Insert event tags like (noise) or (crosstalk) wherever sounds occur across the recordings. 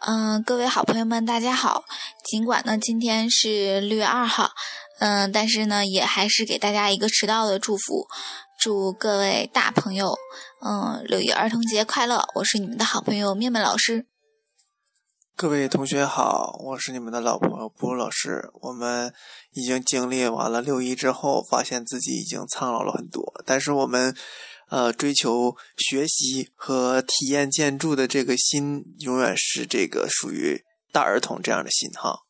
嗯，各位好朋友们，大家好。尽管呢今天是六月二号，嗯，但是呢也还是给大家一个迟到的祝福，祝各位大朋友，嗯，六一儿童节快乐！我是你们的好朋友面面老师。各位同学好，我是你们的老朋友布鲁老师。我们已经经历完了六一之后，发现自己已经苍老了很多，但是我们。呃，追求学习和体验建筑的这个心，永远是这个属于大儿童这样的心哈。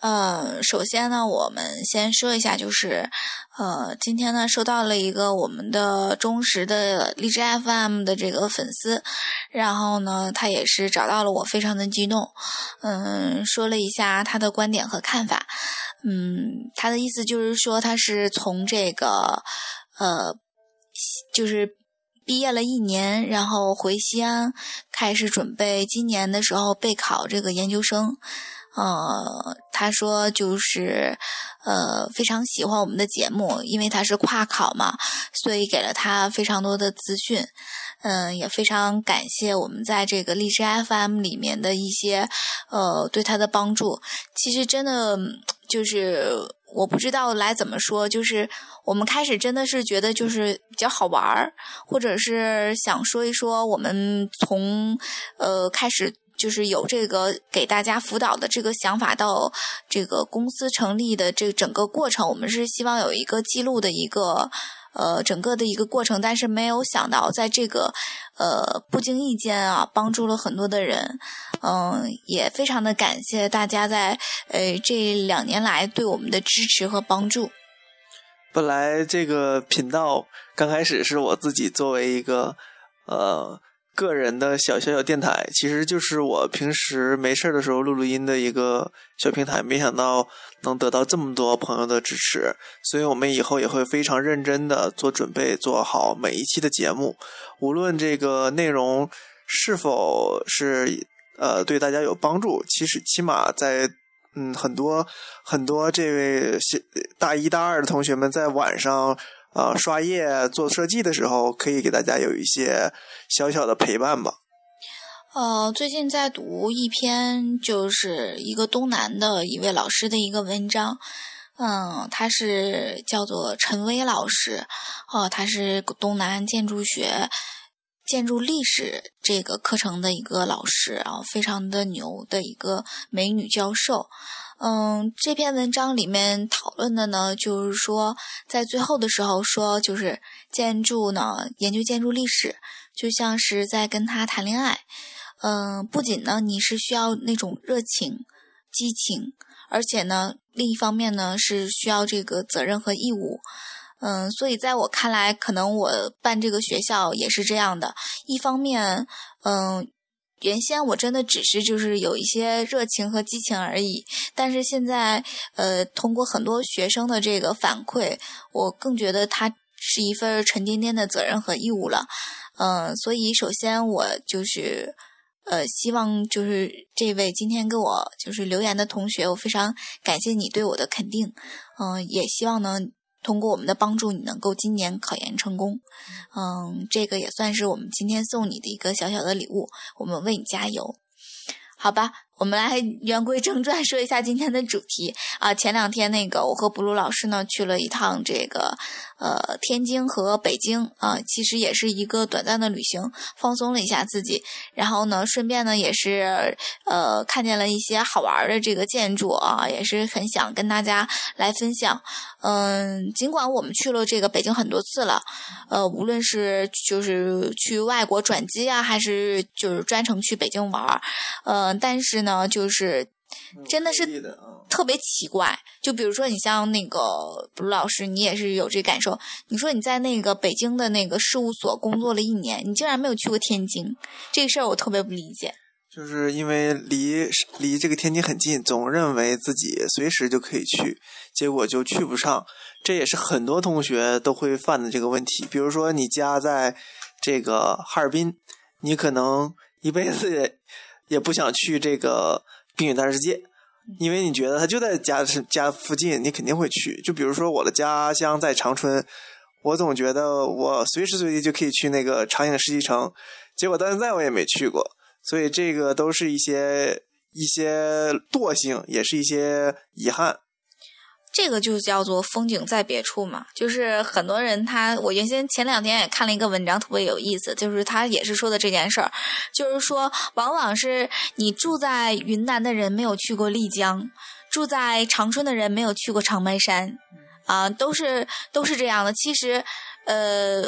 呃，首先呢，我们先说一下，就是呃，今天呢，收到了一个我们的忠实的荔枝 FM 的这个粉丝，然后呢，他也是找到了我，非常的激动，嗯，说了一下他的观点和看法，嗯，他的意思就是说，他是从这个呃。就是毕业了一年，然后回西安开始准备今年的时候备考这个研究生。呃，他说就是呃非常喜欢我们的节目，因为他是跨考嘛，所以给了他非常多的资讯。嗯，也非常感谢我们在这个荔枝 FM 里面的一些呃对他的帮助。其实真的就是。我不知道来怎么说，就是我们开始真的是觉得就是比较好玩儿，或者是想说一说我们从呃开始就是有这个给大家辅导的这个想法到这个公司成立的这整个过程，我们是希望有一个记录的一个。呃，整个的一个过程，但是没有想到，在这个呃不经意间啊，帮助了很多的人，嗯，也非常的感谢大家在呃这两年来对我们的支持和帮助。本来这个频道刚开始是我自己作为一个呃。个人的小小小电台，其实就是我平时没事的时候录录音的一个小平台。没想到能得到这么多朋友的支持，所以我们以后也会非常认真的做准备，做好每一期的节目。无论这个内容是否是呃对大家有帮助，其实起码在嗯很多很多这位大一大二的同学们在晚上。啊，刷页做设计的时候，可以给大家有一些小小的陪伴吧。呃，最近在读一篇，就是一个东南的一位老师的一个文章。嗯，他是叫做陈威老师，哦，他是东南建筑学、建筑历史这个课程的一个老师，然后非常的牛的一个美女教授。嗯，这篇文章里面讨论的呢，就是说，在最后的时候说，就是建筑呢，研究建筑历史，就像是在跟他谈恋爱。嗯，不仅呢，你是需要那种热情、激情，而且呢，另一方面呢，是需要这个责任和义务。嗯，所以在我看来，可能我办这个学校也是这样的。一方面，嗯。原先我真的只是就是有一些热情和激情而已，但是现在，呃，通过很多学生的这个反馈，我更觉得它是一份沉甸甸的责任和义务了。嗯，所以首先我就是，呃，希望就是这位今天给我就是留言的同学，我非常感谢你对我的肯定。嗯，也希望呢。通过我们的帮助，你能够今年考研成功。嗯，这个也算是我们今天送你的一个小小的礼物，我们为你加油，好吧？我们来言归正传，说一下今天的主题啊。前两天那个，我和布鲁老师呢去了一趟这个呃天津和北京啊，其实也是一个短暂的旅行，放松了一下自己。然后呢，顺便呢也是呃看见了一些好玩的这个建筑啊，也是很想跟大家来分享。嗯，尽管我们去了这个北京很多次了，呃，无论是就是去外国转机啊，还是就是专程去北京玩儿，呃，但是。呢，就是真的是特别奇怪。就比如说，你像那个卢老师，你也是有这感受。你说你在那个北京的那个事务所工作了一年，你竟然没有去过天津，这个事儿我特别不理解。就是因为离离这个天津很近，总认为自己随时就可以去，结果就去不上。这也是很多同学都会犯的这个问题。比如说，你家在这个哈尔滨，你可能一辈子。也不想去这个冰雪大世界，因为你觉得它就在家家附近，你肯定会去。就比如说我的家乡在长春，我总觉得我随时随地就可以去那个长影世纪城，结果到现在我也没去过。所以这个都是一些一些惰性，也是一些遗憾。这个就叫做风景在别处嘛，就是很多人他，我原先前两天也看了一个文章，特别有意思，就是他也是说的这件事儿，就是说往往是你住在云南的人没有去过丽江，住在长春的人没有去过长白山，啊，都是都是这样的。其实，呃，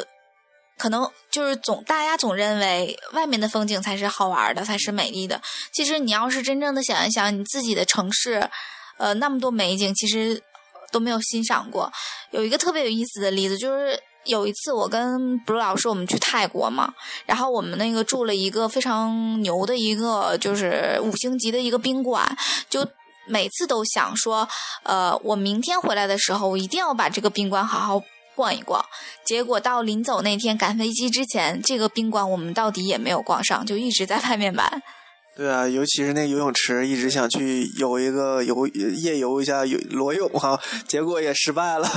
可能就是总大家总认为外面的风景才是好玩的，才是美丽的。其实你要是真正的想一想，你自己的城市，呃，那么多美景，其实。都没有欣赏过，有一个特别有意思的例子，就是有一次我跟布鲁老师我们去泰国嘛，然后我们那个住了一个非常牛的一个就是五星级的一个宾馆，就每次都想说，呃，我明天回来的时候，我一定要把这个宾馆好好逛一逛。结果到临走那天赶飞机之前，这个宾馆我们到底也没有逛上，就一直在外面玩。对啊，尤其是那游泳池，一直想去游一个游夜游一下游裸泳哈，(laughs) 结果也失败了，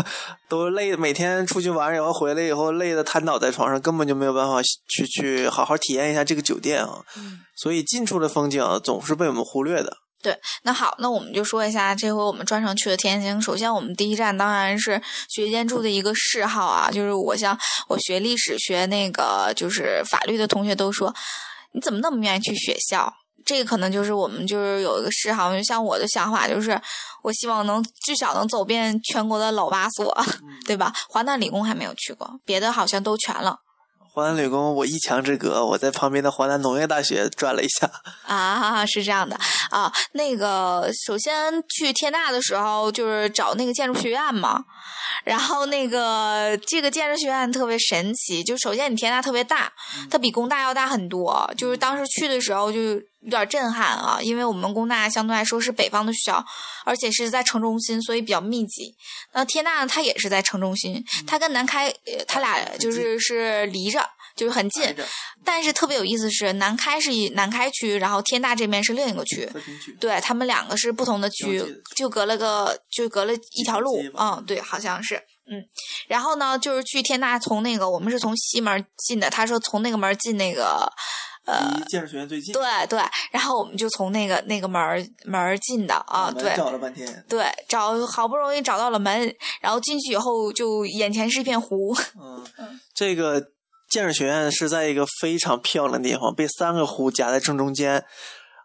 都累，每天出去玩然后回来以后累的瘫倒在床上，根本就没有办法去去好好体验一下这个酒店啊。嗯。所以近处的风景总是被我们忽略的。对，那好，那我们就说一下这回我们专程去的天津。首先，我们第一站当然是学建筑的一个嗜好啊，就是我像我学历史、学那个就是法律的同学都说，你怎么那么愿意去学校？这个可能就是我们就是有一个嗜好，像我的想法就是，我希望能至少能走遍全国的老八所，(laughs) 对吧？华南理工还没有去过，别的好像都全了。华南理工我一墙之隔，我在旁边的华南农业大学转了一下。啊，(laughs) 是这样的啊，那个首先去天大的时候就是找那个建筑学院嘛，然后那个这个建筑学院特别神奇，就首先你天大特别大，它比工大要大很多，就是当时去的时候就有点震撼啊，因为我们工大相对来说是北方的学校，而且是在城中心，所以比较密集。那天大呢，它也是在城中心，它跟南开，它俩就是是离着，就是很近。但是特别有意思是，南开是南开区，然后天大这边是另一个区，对他们两个是不同的区，就隔了个就隔了一条路。嗯，对，好像是，嗯。然后呢，就是去天大，从那个我们是从西门进的，他说从那个门进那个。呃，建筑学院最近。对对，然后我们就从那个那个门门进的啊，对，找了半天，对，找好不容易找到了门，然后进去以后就眼前是一片湖。嗯，这个建筑学院是在一个非常漂亮的地方，被三个湖夹在正中间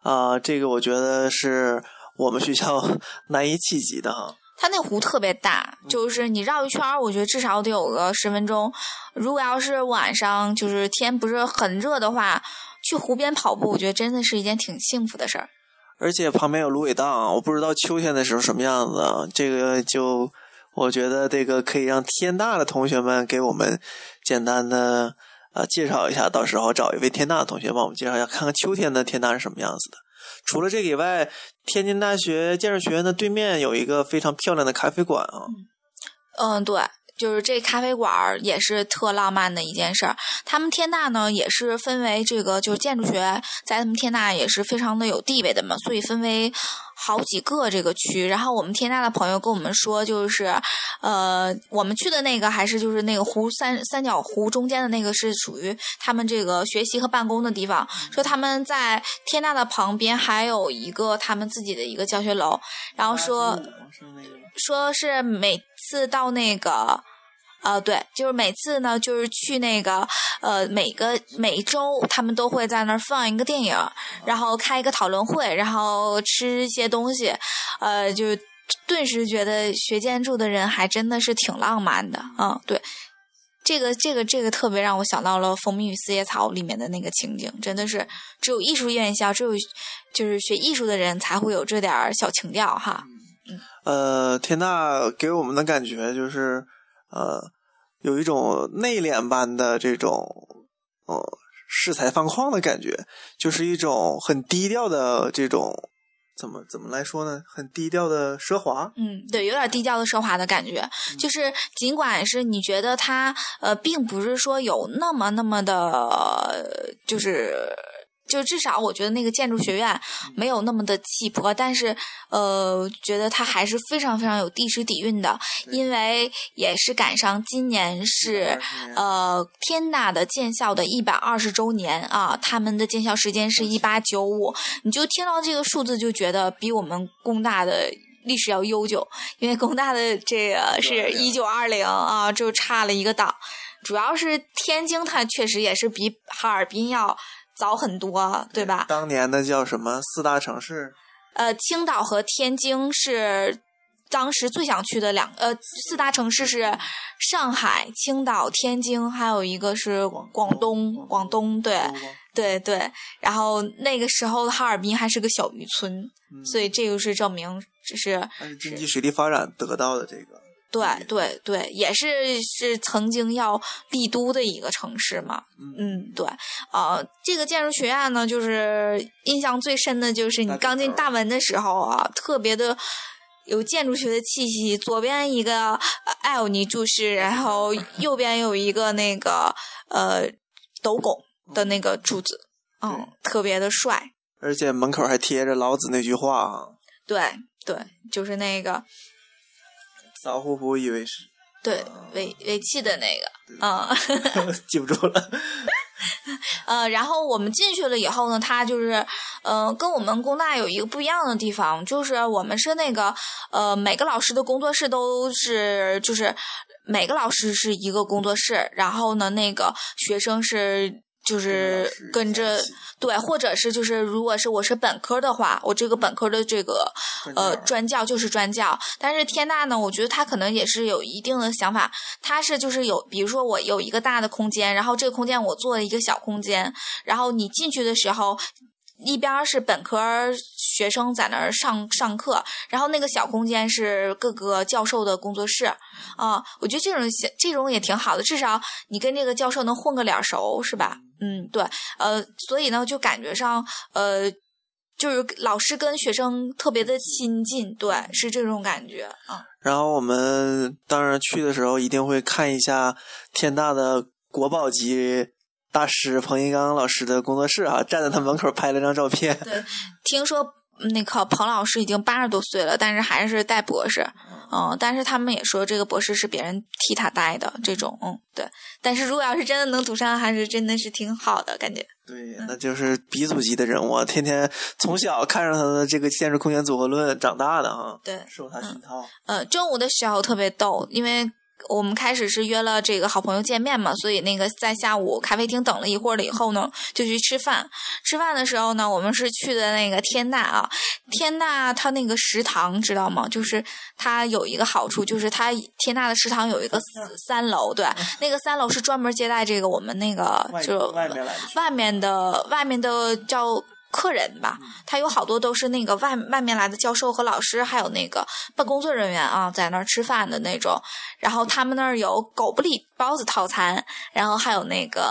啊，这个我觉得是我们学校 (laughs) 难以企及的哈。它那湖特别大，就是你绕一圈儿，我觉得至少得有个十分钟。如果要是晚上，就是天不是很热的话。去湖边跑步，我觉得真的是一件挺幸福的事儿。而且旁边有芦苇荡，我不知道秋天的时候什么样子。这个就我觉得这个可以让天大的同学们给我们简单的呃介绍一下，到时候找一位天大的同学帮我们介绍一下，看看秋天的天大是什么样子的。除了这个以外，天津大学建筑学院的对面有一个非常漂亮的咖啡馆啊。嗯，对。就是这咖啡馆儿也是特浪漫的一件事儿。他们天大呢也是分为这个，就是建筑学在他们天大也是非常的有地位的嘛，所以分为好几个这个区。然后我们天大的朋友跟我们说，就是呃，我们去的那个还是就是那个湖三三角湖中间的那个是属于他们这个学习和办公的地方。说他们在天大的旁边还有一个他们自己的一个教学楼，然后说。说是每次到那个，呃，对，就是每次呢，就是去那个，呃，每个每周他们都会在那儿放一个电影，然后开一个讨论会，然后吃一些东西，呃，就顿时觉得学建筑的人还真的是挺浪漫的啊。对，这个这个这个特别让我想到了《蜂蜜与四叶草》里面的那个情景，真的是只有艺术院校，只有就是学艺术的人才会有这点小情调哈。呃，天大给我们的感觉就是，呃，有一种内敛般的这种，呃，恃才放旷的感觉，就是一种很低调的这种，怎么怎么来说呢？很低调的奢华。嗯，对，有点低调的奢华的感觉。就是尽管是你觉得他，呃，并不是说有那么那么的，就是。就至少我觉得那个建筑学院没有那么的气魄，但是呃，觉得它还是非常非常有历史底蕴的，因为也是赶上今年是呃天大的建校的一百二十周年啊，他们的建校时间是一八九五，你就听到这个数字就觉得比我们工大的历史要悠久，因为工大的这个是一九二零啊，就差了一个档，主要是天津它确实也是比哈尔滨要。早很多，对吧？当年的叫什么四大城市？呃，青岛和天津是当时最想去的两呃四大城市是上海、青岛、天津，还有一个是广东。广东对对对，然后那个时候哈尔滨还是个小渔村，所以这个是证明这是经济实力发展得到的这个。对对对，也是是曾经要帝都的一个城市嘛。嗯，对。啊，这个建筑学院呢，就是印象最深的就是你刚进大门的时候啊，特别的有建筑学的气息。左边一个艾欧尼柱式，然后右边有一个那个呃斗拱的那个柱子，嗯，特别的帅。而且门口还贴着老子那句话啊。对对，就是那个。老虎虎以为是，对尾尾气的那个，啊，(laughs) 记不住了。(laughs) 呃，然后我们进去了以后呢，他就是，呃，跟我们工大有一个不一样的地方，就是我们是那个，呃，每个老师的工作室都是，就是每个老师是一个工作室，然后呢，那个学生是。就是跟着对，或者是就是，如果是我是本科的话，我这个本科的这个呃专教就是专教。但是天大呢，我觉得他可能也是有一定的想法，他是就是有，比如说我有一个大的空间，然后这个空间我做了一个小空间，然后你进去的时候。一边是本科学生在那儿上上课，然后那个小空间是各个教授的工作室，啊，我觉得这种这种也挺好的，至少你跟这个教授能混个脸熟，是吧？嗯，对，呃，所以呢，就感觉上，呃，就是老师跟学生特别的亲近，对，是这种感觉啊。然后我们当然去的时候一定会看一下天大的国宝级。大师彭一刚老师的工作室啊，站在他门口拍了张照片。对，听说那个彭老师已经八十多岁了，但是还是带博士。嗯，但是他们也说这个博士是别人替他带的这种。嗯，对。但是如果要是真的能读上，还是真的是挺好的感觉。对，那就是鼻祖级的人物，天天从小看着他的这个建筑空间组合论长大的啊。对，受他熏陶。呃，中午的时候特别逗，因为。我们开始是约了这个好朋友见面嘛，所以那个在下午咖啡厅等了一会儿了以后呢，就去吃饭。吃饭的时候呢，我们是去的那个天大啊，天大它那个食堂知道吗？就是它有一个好处，就是它天大的食堂有一个三楼，对，那个三楼是专门接待这个我们那个就外面的外面的叫。客人吧，他有好多都是那个外外面来的教授和老师，还有那个办工作人员啊，在那儿吃饭的那种。然后他们那儿有狗不理包子套餐，然后还有那个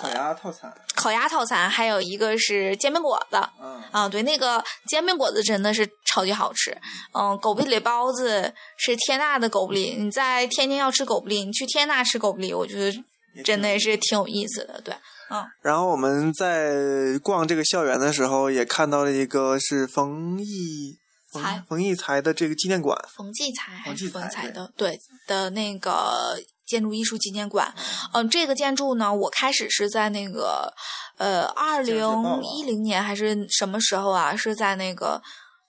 烤鸭套餐，烤鸭套餐，还有一个是煎饼果子。嗯，啊，对，那个煎饼果子真的是超级好吃。嗯，狗不理包子是天大的狗不理，你在天津要吃狗不理，你去天大吃狗不理，我觉得真的也是挺有意思的。对。然后我们在逛这个校园的时候，也看到了一个是冯骥才冯骥才的这个纪念馆。冯骥才还是冯才的？对的那个建筑艺术纪念馆。嗯，这个建筑呢，我开始是在那个呃二零一零年还是什么时候啊？是在那个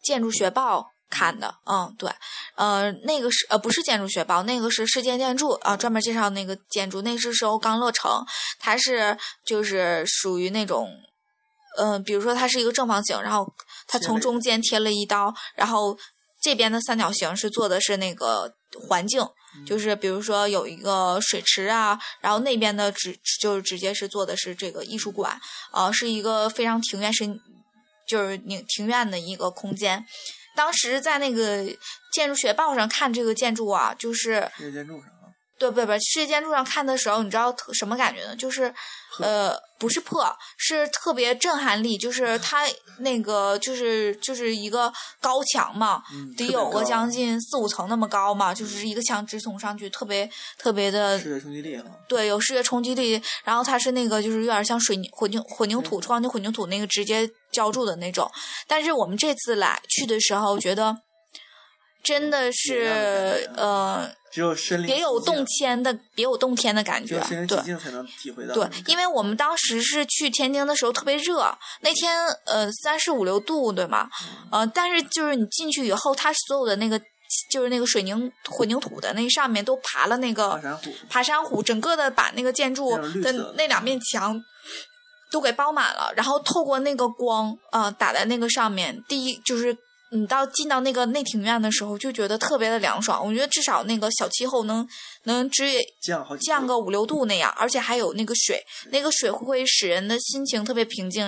建筑学报。看的，嗯，对，呃，那个是呃不是建筑学报，那个是世界建筑啊，专门介绍那个建筑，那是时候刚落成，它是就是属于那种，嗯，比如说它是一个正方形，然后它从中间贴了一刀，然后这边的三角形是做的是那个环境，就是比如说有一个水池啊，然后那边的直就是直接是做的是这个艺术馆，呃，是一个非常庭院深就是庭庭院的一个空间。当时在那个建筑学报上看这个建筑啊，就是世界建筑上啊，对不不，世界建筑上看的时候，你知道什么感觉呢？就是呃，不是破，是特别震撼力，就是它那个就是就是一个高墙嘛，得有个将近四五层那么高嘛，就是一个墙直捅上去，特别特别的视觉冲击力哈。对，有视觉冲击力，然后它是那个就是有点像水泥混凝混凝土钢筋混凝土那个直接浇筑的那种，但是我们这次来去的时候觉得。真的是，呃，只有身别有洞天的，别有洞天的感觉，对，才能体会到。对，因为我们当时是去天津的时候特别热，那天呃三十五六度，对吗？呃，但是就是你进去以后，它所有的那个就是那个水凝混凝土的那上面都爬了那个爬山虎，爬山虎，整个的把那个建筑的那两面墙都给包满了，然后透过那个光啊打在那个上面，第一就是。你到进到那个内庭院的时候，就觉得特别的凉爽。我觉得至少那个小气候能能只降降个五六度那样，而且还有那个水，那个水会使人的心情特别平静。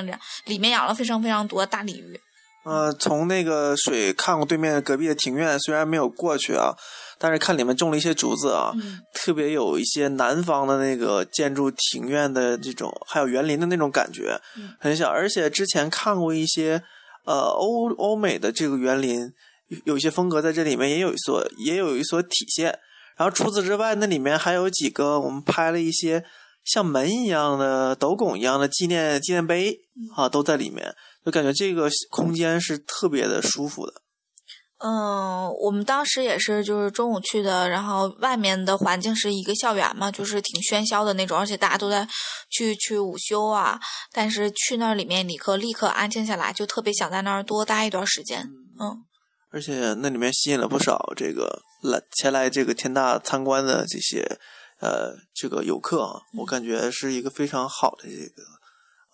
里面养了非常非常多大鲤鱼。呃，从那个水看过对面隔壁的庭院，虽然没有过去啊，但是看里面种了一些竹子啊，特别有一些南方的那个建筑庭院的这种，还有园林的那种感觉，很小。而且之前看过一些。呃，欧欧美的这个园林有一些风格在这里面也有一所也有一所体现。然后除此之外，那里面还有几个我们拍了一些像门一样的斗拱一样的纪念纪念碑啊，都在里面，就感觉这个空间是特别的舒服的。嗯，我们当时也是，就是中午去的，然后外面的环境是一个校园嘛，就是挺喧嚣的那种，而且大家都在去去午休啊。但是去那里面立刻立刻安静下来，就特别想在那儿多待一段时间。嗯，而且那里面吸引了不少这个来前来这个天大参观的这些呃这个游客啊，我感觉是一个非常好的这个。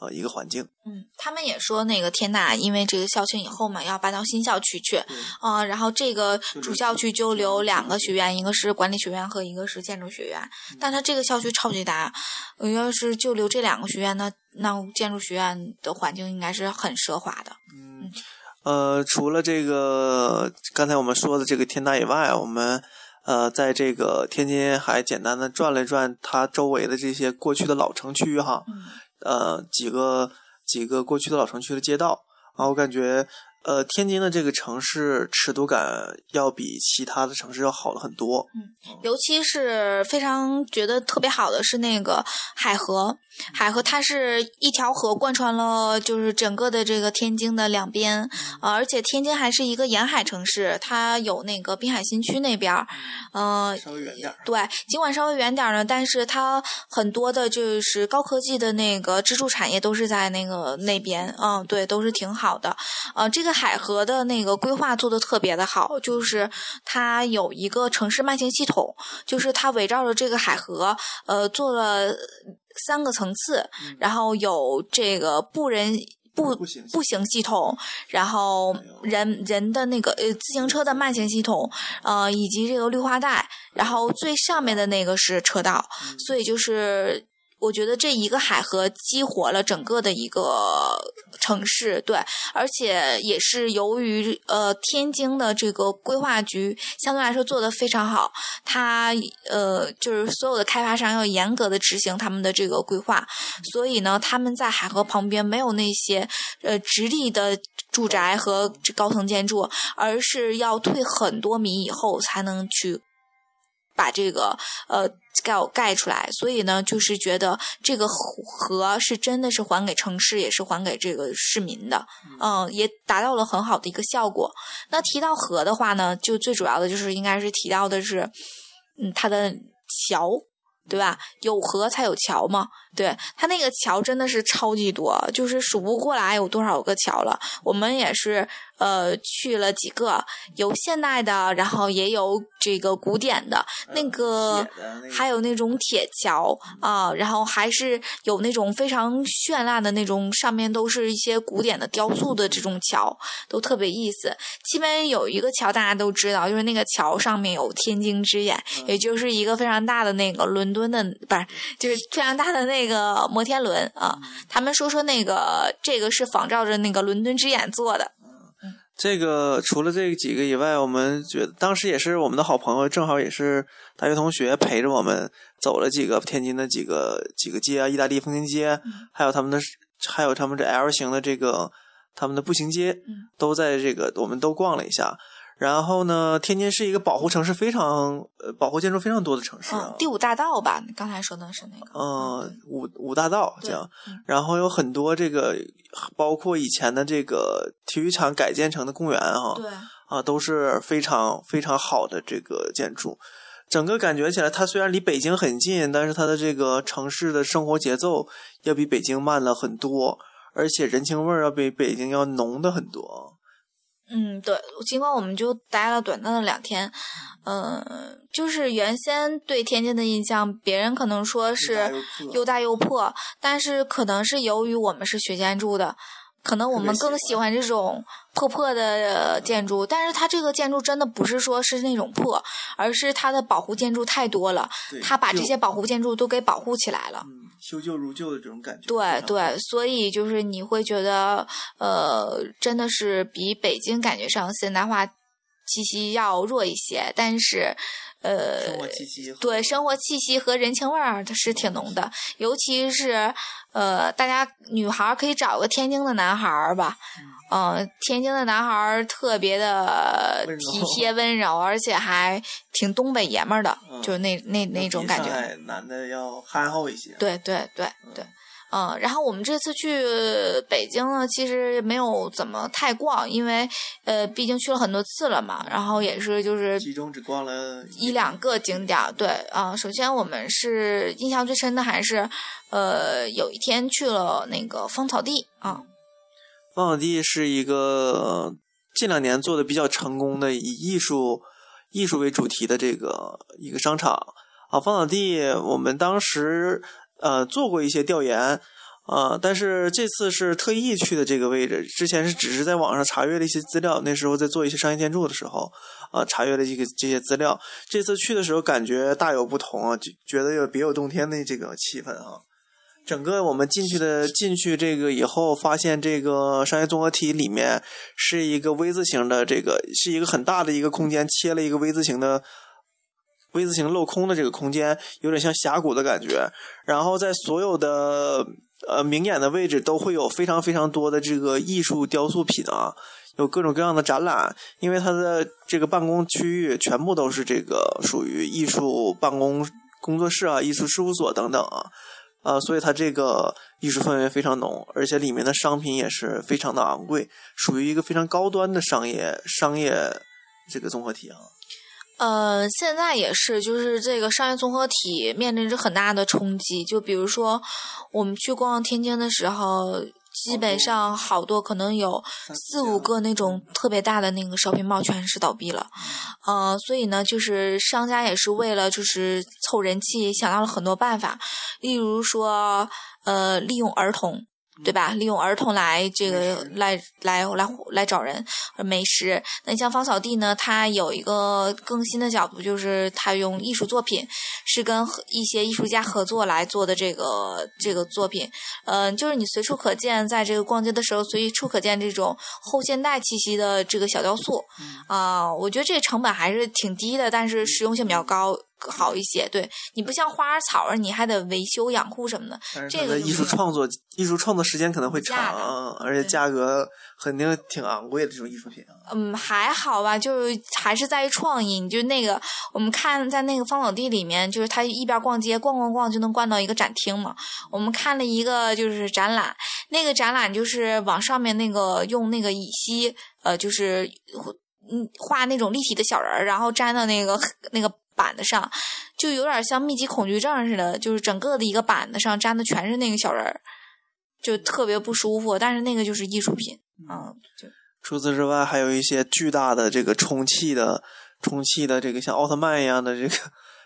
呃，一个环境。嗯，他们也说那个天大，因为这个校庆以后嘛，要搬到新校区去。啊，然后这个主校区就留两个学院，一个是管理学院和一个是建筑学院。但它这个校区超级大，要是就留这两个学院，那那建筑学院的环境应该是很奢华的。嗯，呃，除了这个刚才我们说的这个天大以外，我们呃在这个天津还简单的转了转它周围的这些过去的老城区哈。呃，几个几个过去的老城区的街道啊，我感觉。呃，天津的这个城市尺度感要比其他的城市要好了很多。嗯，尤其是非常觉得特别好的是那个海河，海河它是一条河贯穿了就是整个的这个天津的两边，而且天津还是一个沿海城市，它有那个滨海新区那边儿，嗯，稍微远点儿。对，尽管稍微远点儿呢，但是它很多的就是高科技的那个支柱产业都是在那个那边，嗯，对，都是挺好的，呃，这个。海河的那个规划做的特别的好，就是它有一个城市慢行系统，就是它围绕着这个海河，呃，做了三个层次，然后有这个步人步步行系统，然后人人的那个呃自行车的慢行系统，呃，以及这个绿化带，然后最上面的那个是车道，所以就是。我觉得这一个海河激活了整个的一个城市，对，而且也是由于呃天津的这个规划局相对来说做的非常好，它呃就是所有的开发商要严格的执行他们的这个规划，所以呢他们在海河旁边没有那些呃直立的住宅和高层建筑，而是要退很多米以后才能去把这个呃。盖盖出来，所以呢，就是觉得这个河是真的是还给城市，也是还给这个市民的，嗯，也达到了很好的一个效果。那提到河的话呢，就最主要的就是应该是提到的是，嗯，它的桥，对吧？有河才有桥嘛，对，它那个桥真的是超级多，就是数不过来有多少个桥了。我们也是。呃，去了几个，有现代的，然后也有这个古典的，那个还有那种铁桥啊，然后还是有那种非常绚烂的那种，上面都是一些古典的雕塑的这种桥，都特别意思。基本有一个桥大家都知道，就是那个桥上面有天津之眼，也就是一个非常大的那个伦敦的，不是，就是非常大的那个摩天轮啊。他们说说那个这个是仿照着那个伦敦之眼做的。这个除了这几个以外，我们觉得当时也是我们的好朋友，正好也是大学同学陪着我们走了几个天津的几个几个街啊，意大利风情街，还有他们的还有他们这 L 型的这个他们的步行街，都在这个我们都逛了一下。然后呢，天津是一个保护城市，非常呃保护建筑非常多的城市啊。第五大道吧，你刚才说的是那个。嗯，五五大道这样，然后有很多这个，包括以前的这个体育场改建成的公园啊，对啊，都是非常非常好的这个建筑。整个感觉起来，它虽然离北京很近，但是它的这个城市的生活节奏要比北京慢了很多，而且人情味儿要比北京要浓的很多。嗯，对，尽管我们就待了短暂的两天，嗯，就是原先对天津的印象，别人可能说是又大又破，但是可能是由于我们是学建筑的。可能我们更喜欢这种破破的建筑，但是它这个建筑真的不是说是那种破，而是它的保护建筑太多了，它把这些保护建筑都给保护起来了，修旧如旧的这种感觉。对对，所以就是你会觉得，呃，真的是比北京感觉上现代化气息要弱一些，但是。呃，对，生活气息和人情味儿，它是挺浓的。尤其是，呃，大家女孩可以找个天津的男孩儿吧，嗯，天津的男孩儿特别的体贴温柔，而且还挺东北爷们儿的，就是那那那种感觉。男的要憨厚一些。对对对对。嗯，然后我们这次去北京呢，其实没有怎么太逛，因为呃，毕竟去了很多次了嘛。然后也是就是集中只逛了一两个景点。对啊，首先我们是印象最深的还是呃，有一天去了那个芳草地啊。芳草地是一个近两年做的比较成功的以艺术艺术为主题的这个一个商场啊。芳草地我们当时。呃，做过一些调研，啊，但是这次是特意去的这个位置。之前是只是在网上查阅了一些资料，那时候在做一些商业建筑的时候，啊，查阅了这个这些资料。这次去的时候感觉大有不同啊，就觉得有别有洞天的这个气氛啊。整个我们进去的进去这个以后，发现这个商业综合体里面是一个 V 字形的，这个是一个很大的一个空间，切了一个 V 字形的。V 字形镂空的这个空间有点像峡谷的感觉，然后在所有的呃明眼的位置都会有非常非常多的这个艺术雕塑品啊，有各种各样的展览。因为它的这个办公区域全部都是这个属于艺术办公工作室啊、艺术事务所等等啊，呃，所以它这个艺术氛围非常浓，而且里面的商品也是非常的昂贵，属于一个非常高端的商业商业这个综合体啊。呃，现在也是，就是这个商业综合体面临着很大的冲击。就比如说，我们去逛天津的时候，基本上好多可能有四五个那种特别大的那个 shopping mall 全是倒闭了。呃，所以呢，就是商家也是为了就是凑人气，想到了很多办法，例如说，呃，利用儿童。对吧？利用儿童来这个来来来来找人美食。那你像芳草地呢？它有一个更新的角度，就是它用艺术作品，是跟一些艺术家合作来做的这个这个作品。嗯，就是你随处可见，在这个逛街的时候，随处可见这种后现代气息的这个小雕塑。啊，我觉得这个成本还是挺低的，但是实用性比较高。好一些，对你不像花儿草儿，你还得维修养护什么的。这个艺术创作，艺术创作时间可能会长，而且价格肯定挺昂贵的这种艺术品。嗯，还好吧，就是还是在于创意。你就那个，我们看在那个芳草地里面，就是他一边逛街逛逛逛，就能逛到一个展厅嘛。我们看了一个就是展览，那个展览就是往上面那个用那个乙烯，呃，就是嗯画那种立体的小人儿，然后粘到那个那个。板子上就有点像密集恐惧症似的，就是整个的一个板子上粘的全是那个小人儿，就特别不舒服。但是那个就是艺术品，嗯。就除此之外，还有一些巨大的这个充气的、充气的这个像奥特曼一样的这个，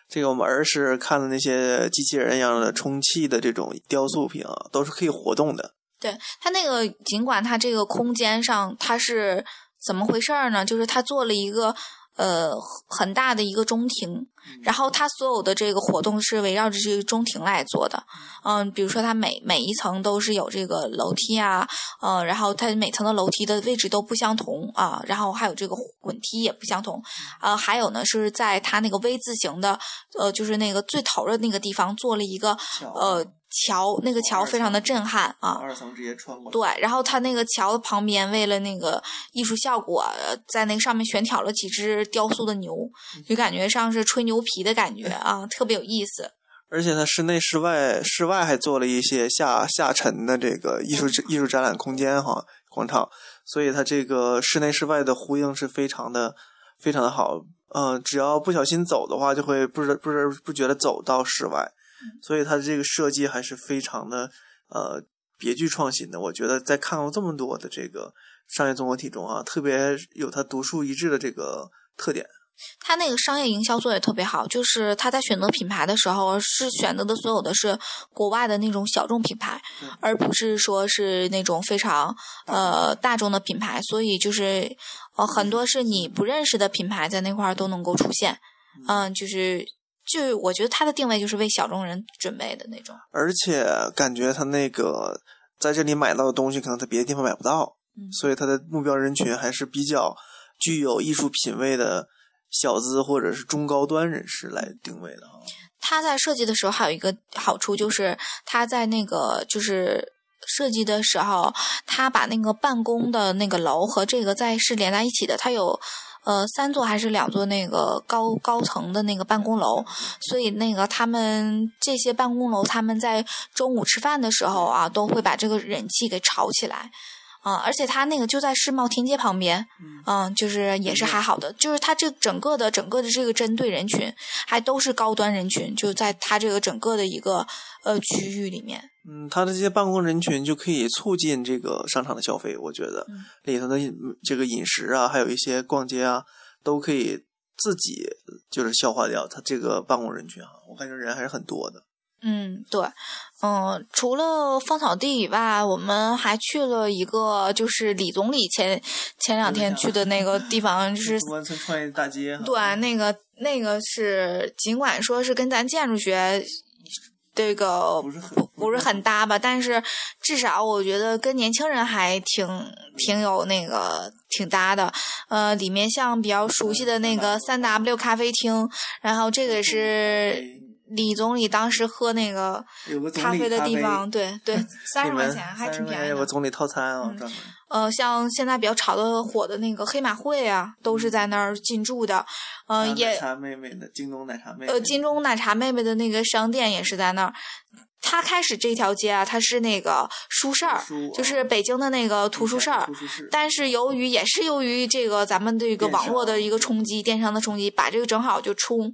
这个我们儿时看的那些机器人一样的充气的这种雕塑品啊，都是可以活动的。对它那个，尽管它这个空间上它是怎么回事儿呢？就是它做了一个。呃很大的一个中庭，然后它所有的这个活动是围绕着这个中庭来做的。嗯，比如说它每每一层都是有这个楼梯啊，呃，然后它每层的楼梯的位置都不相同啊，然后还有这个滚梯也不相同，呃，还有呢是在它那个 V 字形的，呃，就是那个最头的那个地方做了一个呃。桥那个桥非常的震撼啊！二层直接穿过。对，然后它那个桥的旁边为了那个艺术效果，在那个上面悬挑了几只雕塑的牛，就感觉像是吹牛皮的感觉啊，特别有意思。而且它室内、室外、室外还做了一些下下沉的这个艺术艺术展览空间哈广场，所以它这个室内室外的呼应是非常的非常的好。嗯，只要不小心走的话，就会不知不知不觉的走到室外。所以它的这个设计还是非常的呃别具创新的。我觉得在看过这么多的这个商业综合体中啊，特别有它独树一帜的这个特点。它那个商业营销做的特别好，就是他在选择品牌的时候是选择的所有的是国外的那种小众品牌，而不是说是那种非常呃大众的品牌。所以就是呃很多是你不认识的品牌在那块儿都能够出现。嗯，就是。就我觉得他的定位就是为小众人准备的那种，而且感觉他那个在这里买到的东西，可能在别的地方买不到，所以他的目标人群还是比较具有艺术品味的小资或者是中高端人士来定位的啊。他在设计的时候还有一个好处，就是他在那个就是设计的时候，他把那个办公的那个楼和这个在是连在一起的，他有。呃，三座还是两座那个高高层的那个办公楼，所以那个他们这些办公楼，他们在中午吃饭的时候啊，都会把这个人气给炒起来。啊，而且它那个就在世贸天阶旁边，嗯，就是也是还好的，就是它这整个的整个的这个针对人群还都是高端人群，就在它这个整个的一个呃区域里面。嗯，它的这些办公人群就可以促进这个商场的消费，我觉得里头的这个饮食啊，还有一些逛街啊，都可以自己就是消化掉它这个办公人群啊，我感觉人还是很多的。嗯，对，嗯，除了芳草地以外，我们还去了一个，就是李总理前前两天去的那个地方，就是中关村创业大街。对，那个那个是，尽管说是跟咱建筑学这个不是很不是很搭吧，但是至少我觉得跟年轻人还挺挺有那个挺搭的。呃，里面像比较熟悉的那个三 W 咖啡厅，然后这个是。李总理当时喝那个咖啡的地方，对对，(laughs) 三十块钱还挺便宜。有个总理套餐啊，呃，像现在比较炒的火的那个黑马会啊，都是在那儿进驻的。嗯，也奶茶妹妹的京东奶茶妹。呃，京东奶茶妹妹的那个商店也是在那儿。他开始这条街啊，它是那个书市儿，就是北京的那个图书市儿。但是由于也是由于这个咱们这个网络的一个冲击，电商的冲击，把这个正好就冲。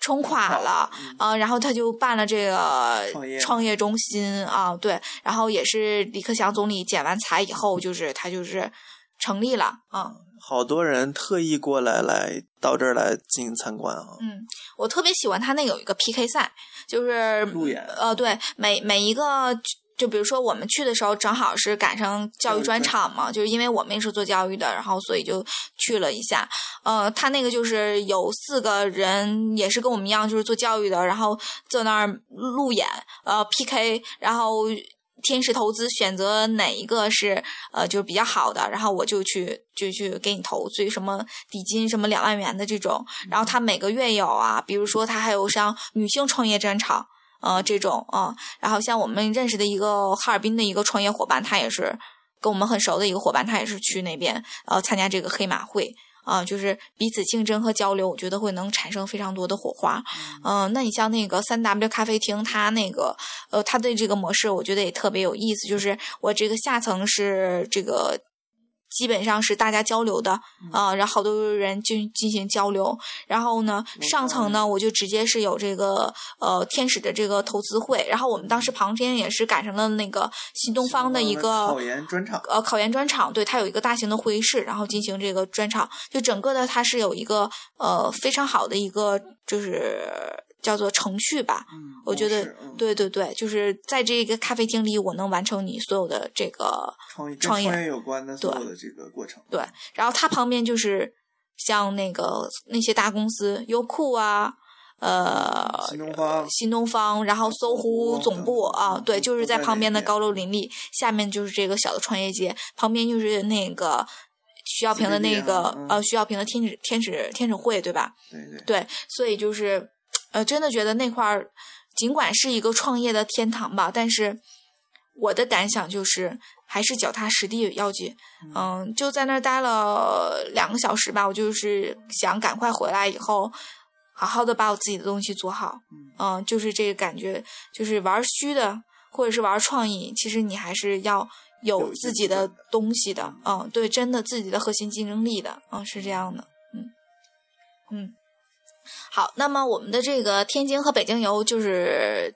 冲垮了，啊，然后他就办了这个创业中心啊，对，然后也是李克强总理剪完彩以后，就是他就是成立了啊。好多人特意过来来到这儿来进行参观啊。嗯，我特别喜欢他那有一个 PK 赛，就是路演，呃，对，每每一个。就比如说，我们去的时候正好是赶上教育专场嘛，就是因为我们也是做教育的，然后所以就去了一下。呃，他那个就是有四个人，也是跟我们一样，就是做教育的，然后坐那儿路演，呃，PK，然后天使投资选择哪一个是呃就是比较好的，然后我就去就去给你投，所以什么底金什么两万元的这种，然后他每个月有啊，比如说他还有像女性创业专场。呃，这种啊，然后像我们认识的一个哈尔滨的一个创业伙伴，他也是跟我们很熟的一个伙伴，他也是去那边呃参加这个黑马会啊，就是彼此竞争和交流，我觉得会能产生非常多的火花。嗯，那你像那个三 W 咖啡厅，它那个呃，它的这个模式，我觉得也特别有意思，就是我这个下层是这个。基本上是大家交流的啊，然后好多人进进行交流。然后呢，上层呢，我就直接是有这个呃天使的这个投资会。然后我们当时旁边也是赶上了那个新东方的一个考研专场，呃，考研专场，对，它有一个大型的会议室，然后进行这个专场。就整个的它是有一个呃非常好的一个就是。叫做程序吧，我觉得对对对，就是在这个咖啡厅里，我能完成你所有的这个创业创业有关的所有的这个过程。对，然后它旁边就是像那个那些大公司，优酷啊，呃，新东方，新东方，然后搜狐总部啊，对，就是在旁边的高楼林立，下面就是这个小的创业街，旁边就是那个徐小平的那个呃徐小平的天使天使天使会，对吧？对对对，所以就是呃，真的觉得那块儿尽管是一个创业的天堂吧，但是我的感想就是还是脚踏实地要紧。嗯，就在那儿待了两个小时吧，我就是想赶快回来以后。好好的把我自己的东西做好，嗯，就是这个感觉，就是玩虚的或者是玩创意，其实你还是要有自己的东西的，嗯，对，真的自己的核心竞争力的，嗯，是这样的，嗯，嗯，好，那么我们的这个天津和北京游就是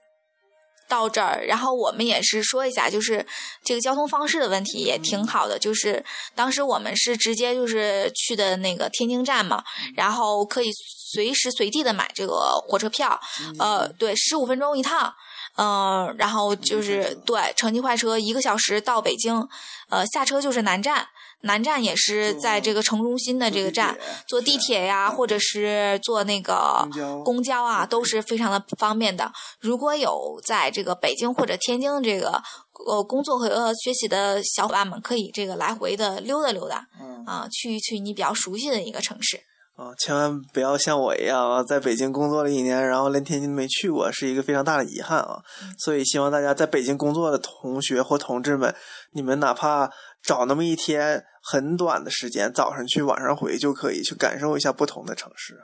到这儿，然后我们也是说一下，就是这个交通方式的问题也挺好的，就是当时我们是直接就是去的那个天津站嘛，然后可以。随时随地的买这个火车票，呃，对，十五分钟一趟，嗯，然后就是对，城际快车一个小时到北京，呃，下车就是南站，南站也是在这个城中心的这个站，坐地铁呀，或者是坐那个公交啊，都是非常的方便的。如果有在这个北京或者天津这个呃工作和学习的小伙伴们，可以这个来回的溜达溜达，啊，去一去你比较熟悉的一个城市。啊，千万不要像我一样啊，在北京工作了一年，然后连天津没去过，是一个非常大的遗憾啊。所以希望大家在北京工作的同学或同志们，你们哪怕找那么一天很短的时间，早上去，晚上回，就可以去感受一下不同的城市。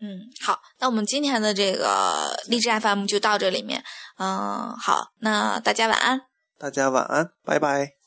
嗯，好，那我们今天的这个励志 FM 就到这里面。嗯，好，那大家晚安。大家晚安，拜拜。